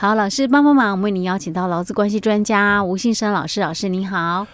好，老师帮帮忙，我们为您邀请到劳资关系专家吴信生老师，老师你好。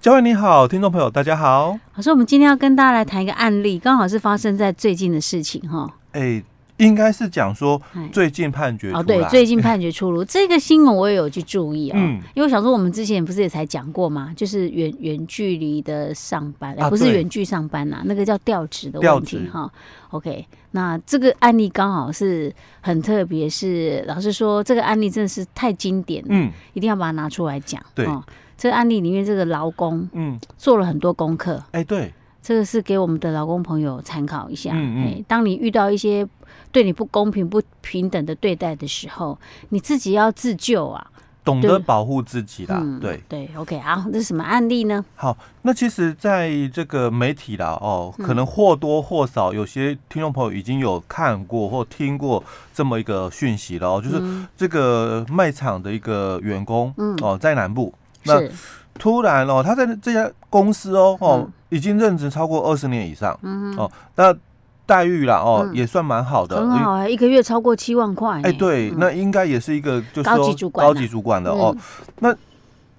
教练你好，听众朋友大家好。老师，我们今天要跟大家来谈一个案例，刚好是发生在最近的事情哈。哎。应该是讲说最近判决哦，对，最近判决出炉，这个新闻我也有去注意哦，嗯，因为我想说我们之前不是也才讲过嘛，就是远远距离的上班，啊、不是远距上班呐、啊，那个叫调职的问题哈。OK，那这个案例刚好是很特别，是老实说这个案例真的是太经典了，嗯，一定要把它拿出来讲。对，哦、这个案例里面这个劳工，嗯，做了很多功课，哎、欸，对。这个是给我们的老公朋友参考一下。嗯嗯，当你遇到一些对你不公平、不平等的对待的时候，你自己要自救啊，懂得保护自己啦。嗯、对对，OK，好，这是什么案例呢？好，那其实在这个媒体啦，哦，可能或多或少有些听众朋友已经有看过或听过这么一个讯息了哦，就是这个卖场的一个员工，嗯，哦，在南部，那突然哦，他在这家公司哦，哦。已经任职超过二十年以上，嗯哦，那待遇啦哦、嗯、也算蛮好的，很好哎、欸，一个月超过七万块，哎、欸，对，嗯、那应该也是一个就是说高级主管、啊，高级主管的哦。嗯、那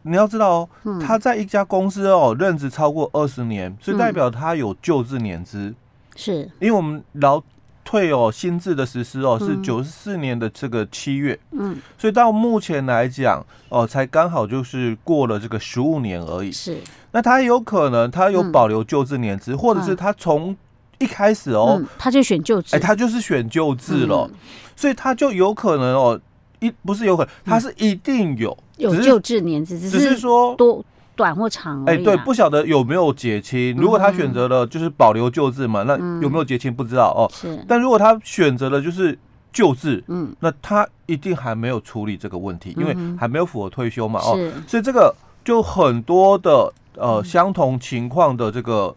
你要知道哦，嗯、他在一家公司哦任职超过二十年，所以代表他有就职年资，是。因为我们劳。退哦，新制的实施哦是九十四年的这个七月，嗯，所以到目前来讲哦，才刚好就是过了这个十五年而已。是，那他有可能他有保留旧制年资，或者是他从一开始哦，他就选旧制，哎，他就是选旧制了，所以他就有可能哦，一不是有可能，他是一定有有旧制年资，只是说多。短或长哎、啊欸，对，不晓得有没有结清。如果他选择了就是保留旧制嘛，嗯、那有没有结清不知道哦。是。但如果他选择了就是旧制，嗯，那他一定还没有处理这个问题，嗯、因为还没有符合退休嘛，哦。是。所以这个就很多的呃相同情况的这个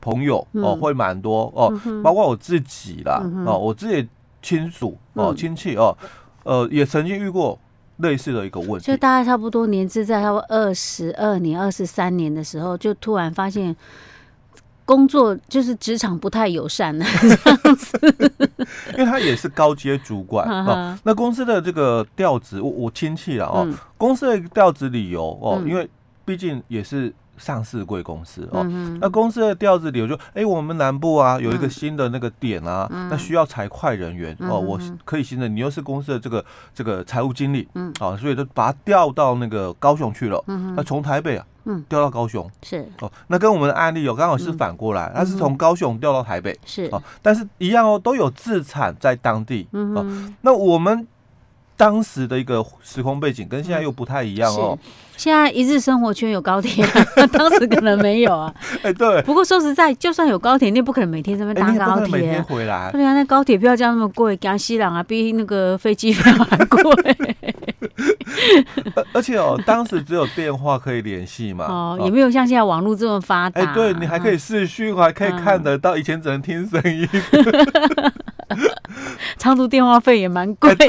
朋友、嗯、哦，会蛮多哦，嗯、包括我自己啦，嗯、哦，我自己亲属哦，亲戚哦，呃，也曾经遇过。类似的一个问题，就大概差不多年资在差不多二十二年、二十三年的时候，就突然发现工作就是职场不太友善了，这样子。因为他也是高阶主管 啊，那公司的这个调职，我我亲戚了哦，公司的调职理由哦，因为毕竟也是。上市贵公司哦，嗯、那公司的调子里，我就哎，我们南部啊有一个新的那个点啊，嗯、那需要财会人员、嗯、哦，我可以新的，你又是公司的这个这个财务经理，嗯，啊，所以就把他调到那个高雄去了，那从台北啊，嗯，调到高雄。是。哦，那跟我们的案例有刚好是反过来，他、嗯、是从高雄调到台北是。哦，但是一样哦，都有自产在当地，哦，那我们。当时的一个时空背景跟现在又不太一样哦。现在一日生活圈有高铁，当时可能没有啊。哎，对。不过说实在，就算有高铁，你也不可能每天这边搭高铁。每天回来。对啊，那高铁票价那么贵，江西人啊，比那个飞机票还贵。而且哦，当时只有电话可以联系嘛。哦，也没有像现在网络这么发达。哎，对，你还可以视讯，还可以看得到，以前只能听声音。长途电话费也蛮贵的。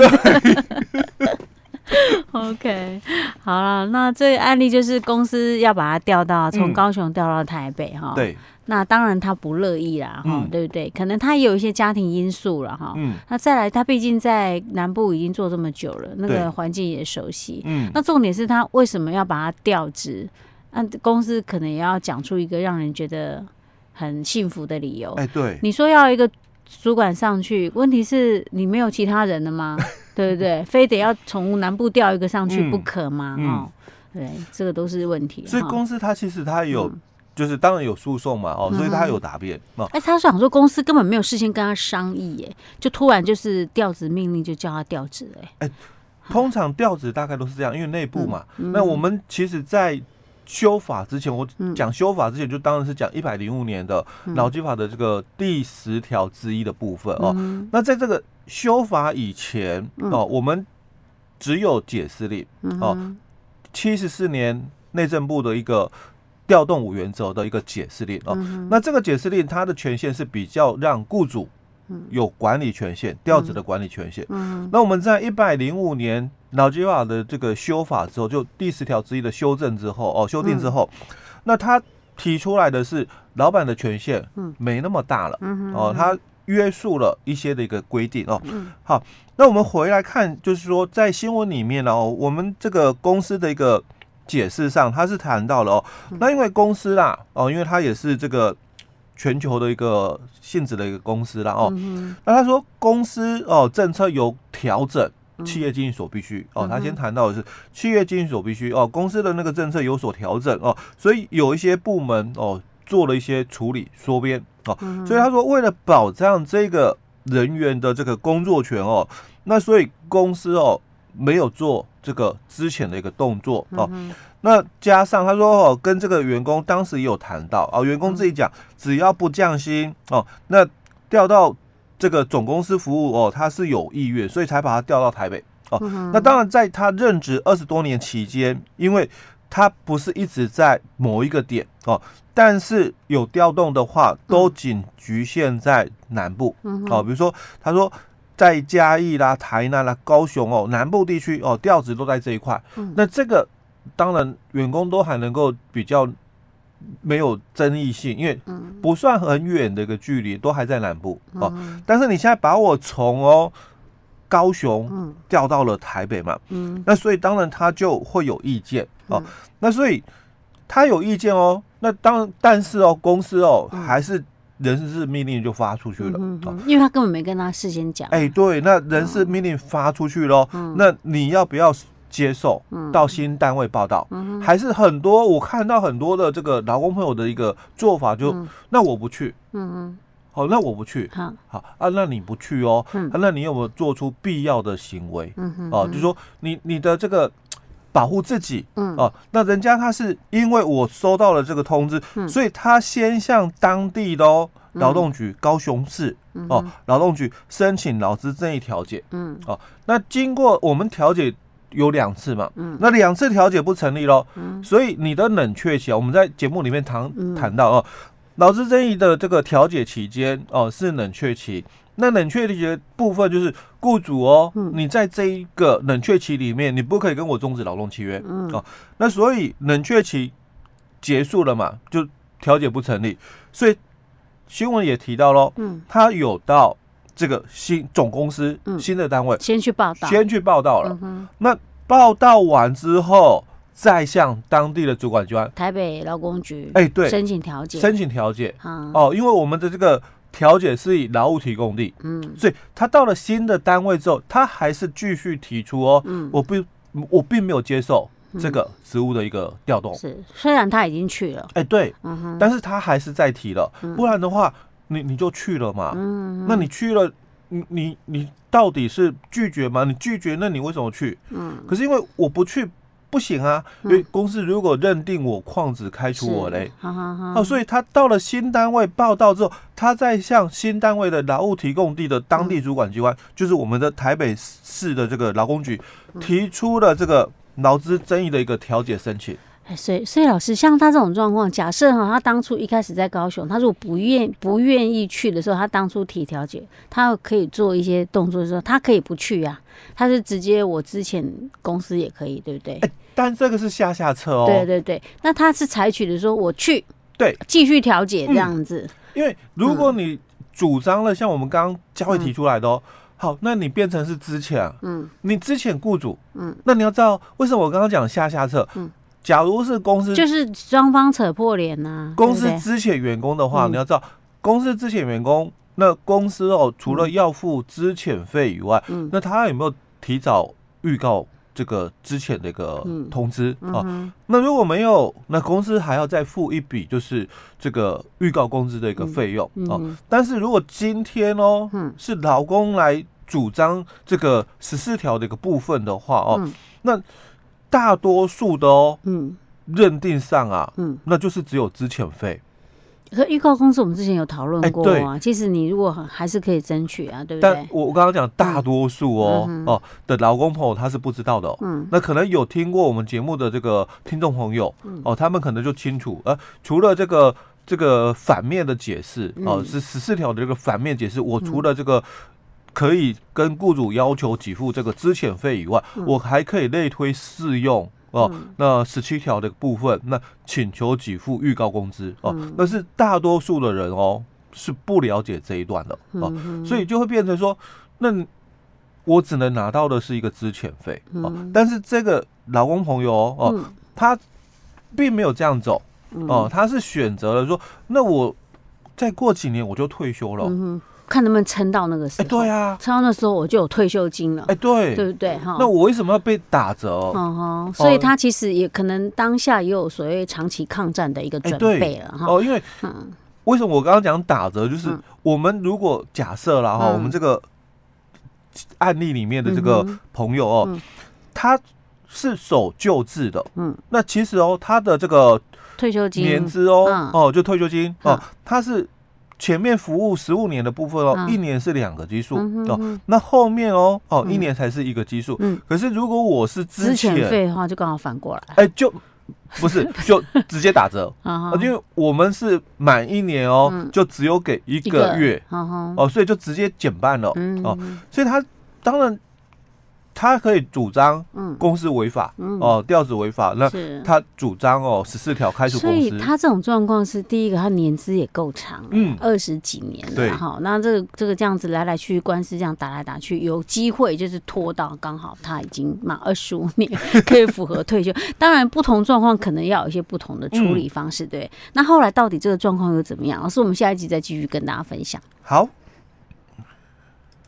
OK，好了，那这个案例就是公司要把他调到从高雄调到台北哈。对，那当然他不乐意啦，哈，对不对？可能他也有一些家庭因素了哈。嗯，那再来，他毕竟在南部已经做这么久了，那个环境也熟悉。嗯，那重点是他为什么要把他调职？那公司可能也要讲出一个让人觉得很幸福的理由。哎，对，你说要一个。主管上去，问题是你没有其他人了吗？对不对？非得要从南部调一个上去不可吗？嗯嗯、哦，对，这个都是问题。所以公司他其实他有，嗯、就是当然有诉讼嘛，哦，所以他有答辩。哦，他想说公司根本没有事先跟他商议，耶，就突然就是调职命令就叫他调职，哎，通常调职大概都是这样，因为内部嘛。嗯、那我们其实，在修法之前，我讲修法之前，就当然是讲一百零五年的劳基法的这个第十条之一的部分哦。那在这个修法以前哦，我们只有解释令哦。七十四年内政部的一个调动五原则的一个解释令哦。那这个解释令它的权限是比较让雇主有管理权限，调职的管理权限。那我们在一百零五年。劳基法的这个修法之后，就第十条之一的修正之后，哦，修订之后，嗯、那他提出来的是老板的权限，没那么大了，嗯、哦，他约束了一些的一个规定哦。好，那我们回来看，就是说在新闻里面呢，哦，我们这个公司的一个解释上，他是谈到了哦，那因为公司啦，哦，因为他也是这个全球的一个性质的一个公司啦，哦，那他说公司哦政策有调整。企业经营所必须哦，他先谈到的是企业经营所必须哦，公司的那个政策有所调整哦，所以有一些部门哦做了一些处理缩编哦，所以他说为了保障这个人员的这个工作权哦，那所以公司哦没有做这个之前的一个动作哦，那加上他说哦跟这个员工当时也有谈到啊，员工自己讲只要不降薪哦，那调到。这个总公司服务哦，他是有意愿，所以才把他调到台北哦。那当然，在他任职二十多年期间，因为他不是一直在某一个点哦，但是有调动的话，都仅局限在南部哦。比如说，他说在嘉义啦、台南啦、高雄哦，南部地区哦，调职都在这一块。那这个当然，员工都还能够比较。没有争议性，因为不算很远的一个距离，都还在南部哦。但是你现在把我从哦高雄调到了台北嘛，那所以当然他就会有意见哦。那所以他有意见哦，那当但是哦公司哦还是人事命令就发出去了，因为他根本没跟他事先讲。哎，对，那人事命令发出去了，那你要不要？接受到新单位报道，嗯、还是很多。我看到很多的这个劳工朋友的一个做法就，就、嗯、那我不去，嗯嗯，好，那我不去，好，好啊，那你不去哦，嗯、啊，那你有没有做出必要的行为？嗯哼，哦、啊，就说你你的这个保护自己，嗯。哦、啊，那人家他是因为我收到了这个通知，嗯、所以他先向当地的哦劳动局、嗯、高雄市哦劳、啊、动局申请劳资争议调解，嗯。哦、啊，那经过我们调解。有两次嘛，嗯，那两次调解不成立喽，嗯，所以你的冷却期啊，我们在节目里面谈谈到哦，劳资争议的这个调解期间哦是冷却期，那冷却期的部分就是雇主哦，你在这一个冷却期里面，你不可以跟我终止劳动契约，嗯，哦，那所以冷却期结束了嘛，就调解不成立，所以新闻也提到喽，嗯，他有到。这个新总公司新的单位先去报道，先去报道了。那报道完之后，再向当地的主管机关台北劳工局哎，对，申请调解，申请调解。哦，因为我们的这个调解是以劳务提供地，嗯，所以他到了新的单位之后，他还是继续提出哦，我不，我并没有接受这个职务的一个调动。是，虽然他已经去了，哎，对，但是他还是在提了，不然的话。你你就去了嘛？嗯，那你去了，你你你到底是拒绝吗？你拒绝，那你为什么去？嗯，可是因为我不去不行啊，因为公司如果认定我旷职开除我嘞，好好好，所以他到了新单位报道之后，他再向新单位的劳务提供地的当地主管机关，就是我们的台北市的这个劳工局，提出了这个劳资争议的一个调解申请。所以，所以老师，像他这种状况，假设哈，他当初一开始在高雄，他如果不愿不愿意去的时候，他当初提调解，他可以做一些动作的时候，他可以不去呀、啊，他是直接我之前公司也可以，对不对？欸、但这个是下下策哦。对对对，那他是采取的说我去，对，继续调解这样子、嗯。因为如果你主张了，像我们刚刚佳慧提出来的哦，嗯、好，那你变成是之前，嗯，你之前雇主，嗯，那你要知道为什么我刚刚讲下下策，嗯。假如是公司，就是双方扯破脸呐。公司支遣员工的话，你要知道，公司支遣员工，那公司哦，除了要付资遣费以外，嗯那他有没有提早预告这个资遣的一个通知啊？那如果没有，那公司还要再付一笔，就是这个预告工资的一个费用啊。但是如果今天哦，是劳工来主张这个十四条的一个部分的话哦，那。大多数的哦，嗯，认定上啊，嗯，那就是只有资遣费。可预告公司我们之前有讨论过啊，欸、其实你如果还是可以争取啊，对不对？但我刚刚讲大多数哦，嗯、哦的劳工朋友他是不知道的，哦，嗯，那可能有听过我们节目的这个听众朋友，嗯、哦，他们可能就清楚，呃，除了这个这个反面的解释，哦，是十四条的这个反面解释，我除了这个。可以跟雇主要求给付这个资遣费以外，嗯、我还可以类推适用哦。嗯、那十七条的部分，那请求给付预告工资哦。那、嗯、是大多数的人哦是不了解这一段的哦，所以就会变成说，那我只能拿到的是一个资遣费哦，但是这个劳工朋友哦，他并没有这样走哦，他是选择了说，那我再过几年我就退休了。看能不能撑到那个时候。哎，对啊，撑到那时候我就有退休金了。哎，对，对不对？哈，那我为什么要被打折？嗯哼，所以他其实也可能当下也有所谓长期抗战的一个准备了哈。哦，因为，嗯，为什么我刚刚讲打折？就是我们如果假设了哈，我们这个案例里面的这个朋友哦，他是守旧制的，嗯，那其实哦，他的这个退休金年资哦，哦，就退休金哦，他是。前面服务十五年的部分哦，嗯、一年是两个基数、嗯、哦，那后面哦哦、嗯、一年才是一个基数。嗯，可是如果我是之前费的话，就刚好反过来。哎、欸，就不是 就直接打折啊，因为我们是满一年哦，嗯、就只有给一个月，个哦，所以就直接减半了、嗯、哦，所以他当然。他可以主张嗯公司违法，哦，调子违法。那他主张哦，十四条开除公司。所以他这种状况是第一个，他年资也够长，嗯，二十几年了哈。那这个这个这样子来来去去官司这样打来打去，有机会就是拖到刚好他已经满二十五年，可以符合退休。当然，不同状况可能要有一些不同的处理方式，对。那后来到底这个状况又怎么样？老师，我们下一集再继续跟大家分享。好。